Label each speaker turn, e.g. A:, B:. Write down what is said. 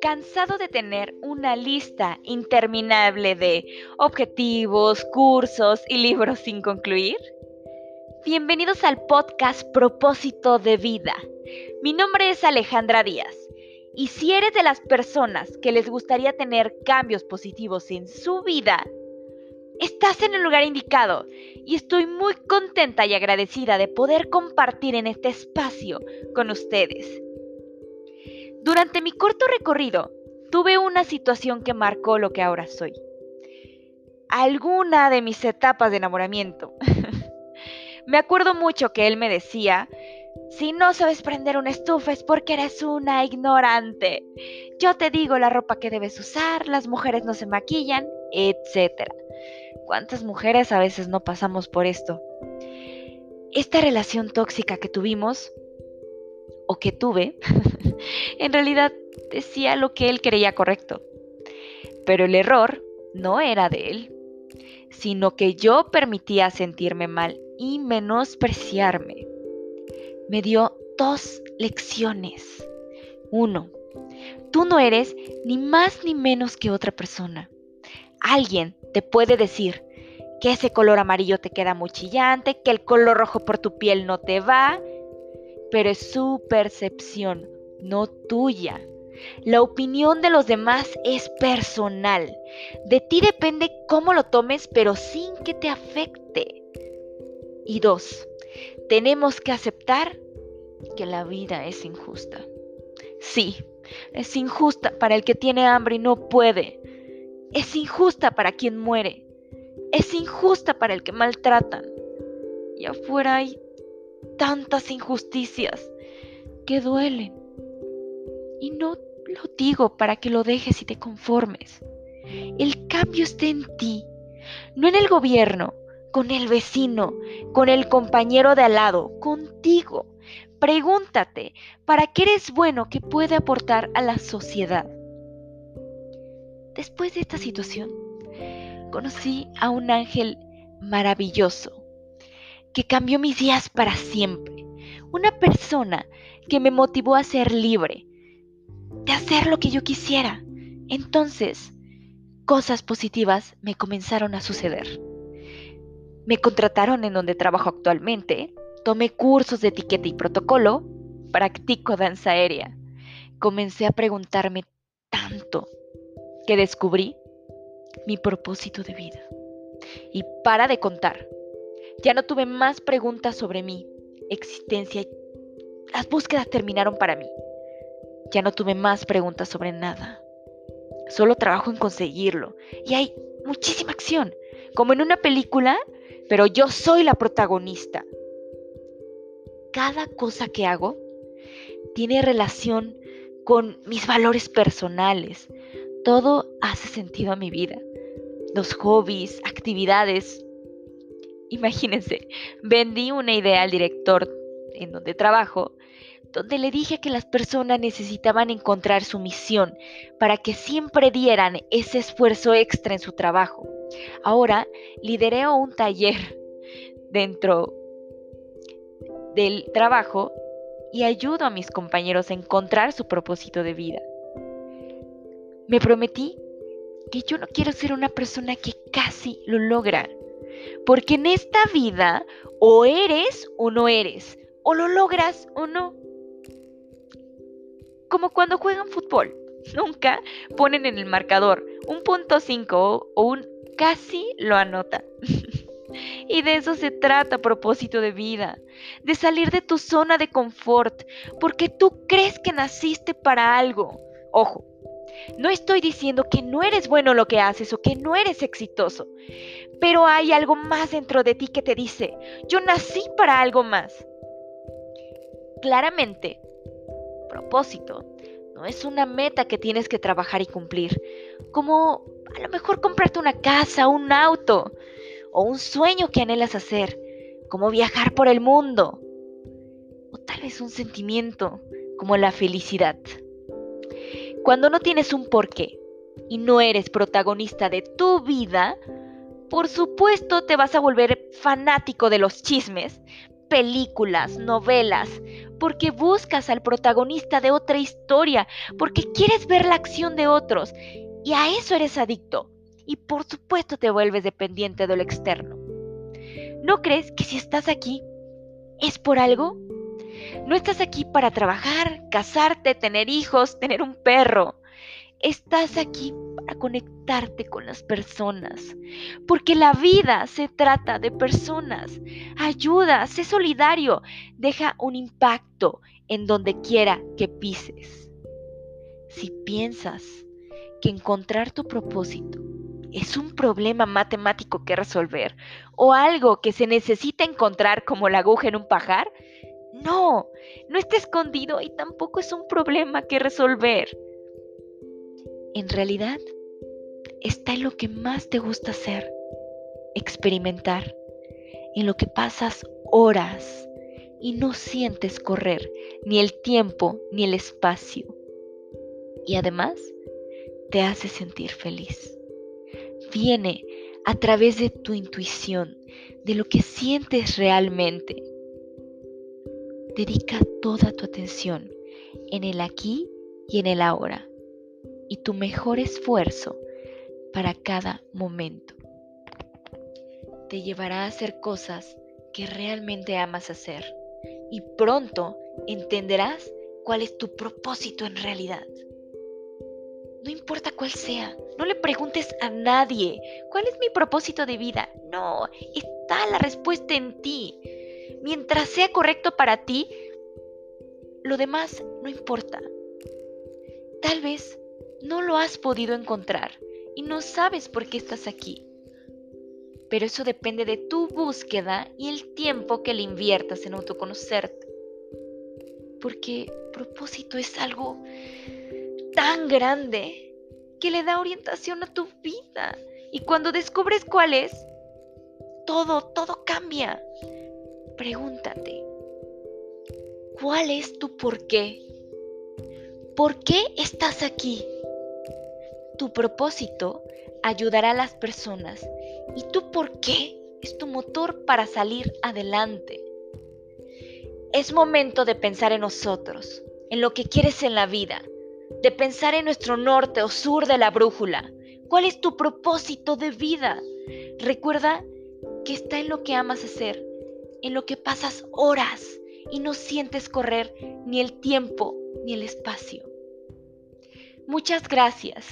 A: ¿Cansado de tener una lista interminable de objetivos, cursos y libros sin concluir? Bienvenidos al podcast Propósito de Vida. Mi nombre es Alejandra Díaz y si eres de las personas que les gustaría tener cambios positivos en su vida, estás en el lugar indicado y estoy muy contenta y agradecida de poder compartir en este espacio con ustedes. Durante mi corto recorrido, tuve una situación que marcó lo que ahora soy. Alguna de mis etapas de enamoramiento. me acuerdo mucho que él me decía, si no sabes prender una estufa es porque eres una ignorante. Yo te digo la ropa que debes usar, las mujeres no se maquillan, etc. ¿Cuántas mujeres a veces no pasamos por esto? Esta relación tóxica que tuvimos, o que tuve, en realidad decía lo que él creía correcto. Pero el error no era de él, sino que yo permitía sentirme mal y menospreciarme. Me dio dos lecciones. Uno, tú no eres ni más ni menos que otra persona. Alguien te puede decir que ese color amarillo te queda muy chillante, que el color rojo por tu piel no te va, pero es su percepción, no tuya. La opinión de los demás es personal. De ti depende cómo lo tomes, pero sin que te afecte. Y dos, tenemos que aceptar que la vida es injusta. Sí, es injusta para el que tiene hambre y no puede. Es injusta para quien muere. Es injusta para el que maltratan. Y afuera hay tantas injusticias que duelen. Y no lo digo para que lo dejes y te conformes. El cambio está en ti, no en el gobierno, con el vecino, con el compañero de al lado, contigo. Pregúntate, ¿para qué eres bueno que puede aportar a la sociedad? Después de esta situación, conocí a un ángel maravilloso que cambió mis días para siempre. Una persona que me motivó a ser libre, de hacer lo que yo quisiera. Entonces, cosas positivas me comenzaron a suceder. Me contrataron en donde trabajo actualmente, tomé cursos de etiqueta y protocolo, practico danza aérea. Comencé a preguntarme tanto que descubrí mi propósito de vida. Y para de contar, ya no tuve más preguntas sobre mi existencia. Las búsquedas terminaron para mí. Ya no tuve más preguntas sobre nada. Solo trabajo en conseguirlo. Y hay muchísima acción, como en una película, pero yo soy la protagonista. Cada cosa que hago tiene relación con mis valores personales. Todo hace sentido a mi vida. Los hobbies, actividades, Imagínense, vendí una idea al director en donde trabajo, donde le dije que las personas necesitaban encontrar su misión para que siempre dieran ese esfuerzo extra en su trabajo. Ahora lideré un taller dentro del trabajo y ayudo a mis compañeros a encontrar su propósito de vida. Me prometí que yo no quiero ser una persona que casi lo logra. Porque en esta vida o eres o no eres, o lo logras o no. Como cuando juegan fútbol, nunca ponen en el marcador un punto 5 o un casi lo anota. y de eso se trata a propósito de vida, de salir de tu zona de confort, porque tú crees que naciste para algo. Ojo, no estoy diciendo que no eres bueno lo que haces o que no eres exitoso, pero hay algo más dentro de ti que te dice, yo nací para algo más. Claramente, propósito no es una meta que tienes que trabajar y cumplir, como a lo mejor comprarte una casa, un auto o un sueño que anhelas hacer, como viajar por el mundo, o tal vez un sentimiento como la felicidad. Cuando no tienes un porqué y no eres protagonista de tu vida, por supuesto te vas a volver fanático de los chismes, películas, novelas, porque buscas al protagonista de otra historia, porque quieres ver la acción de otros, y a eso eres adicto. Y por supuesto te vuelves dependiente de lo externo. ¿No crees que si estás aquí es por algo? No estás aquí para trabajar, casarte, tener hijos, tener un perro. Estás aquí para conectarte con las personas, porque la vida se trata de personas. Ayuda, sé solidario, deja un impacto en donde quiera que pises. Si piensas que encontrar tu propósito es un problema matemático que resolver o algo que se necesita encontrar como la aguja en un pajar, no, no está escondido y tampoco es un problema que resolver. En realidad, está en lo que más te gusta hacer, experimentar, en lo que pasas horas y no sientes correr ni el tiempo ni el espacio. Y además, te hace sentir feliz. Viene a través de tu intuición, de lo que sientes realmente. Dedica toda tu atención en el aquí y en el ahora y tu mejor esfuerzo para cada momento. Te llevará a hacer cosas que realmente amas hacer y pronto entenderás cuál es tu propósito en realidad. No importa cuál sea, no le preguntes a nadie cuál es mi propósito de vida. No, está la respuesta en ti. Mientras sea correcto para ti, lo demás no importa. Tal vez no lo has podido encontrar y no sabes por qué estás aquí. Pero eso depende de tu búsqueda y el tiempo que le inviertas en autoconocerte. Porque propósito es algo tan grande que le da orientación a tu vida. Y cuando descubres cuál es, todo, todo cambia. Pregúntate, ¿cuál es tu por qué? ¿Por qué estás aquí? Tu propósito ayudará a las personas y tu por qué es tu motor para salir adelante. Es momento de pensar en nosotros, en lo que quieres en la vida de pensar en nuestro norte o sur de la brújula. ¿Cuál es tu propósito de vida? Recuerda que está en lo que amas hacer, en lo que pasas horas y no sientes correr ni el tiempo ni el espacio. Muchas gracias.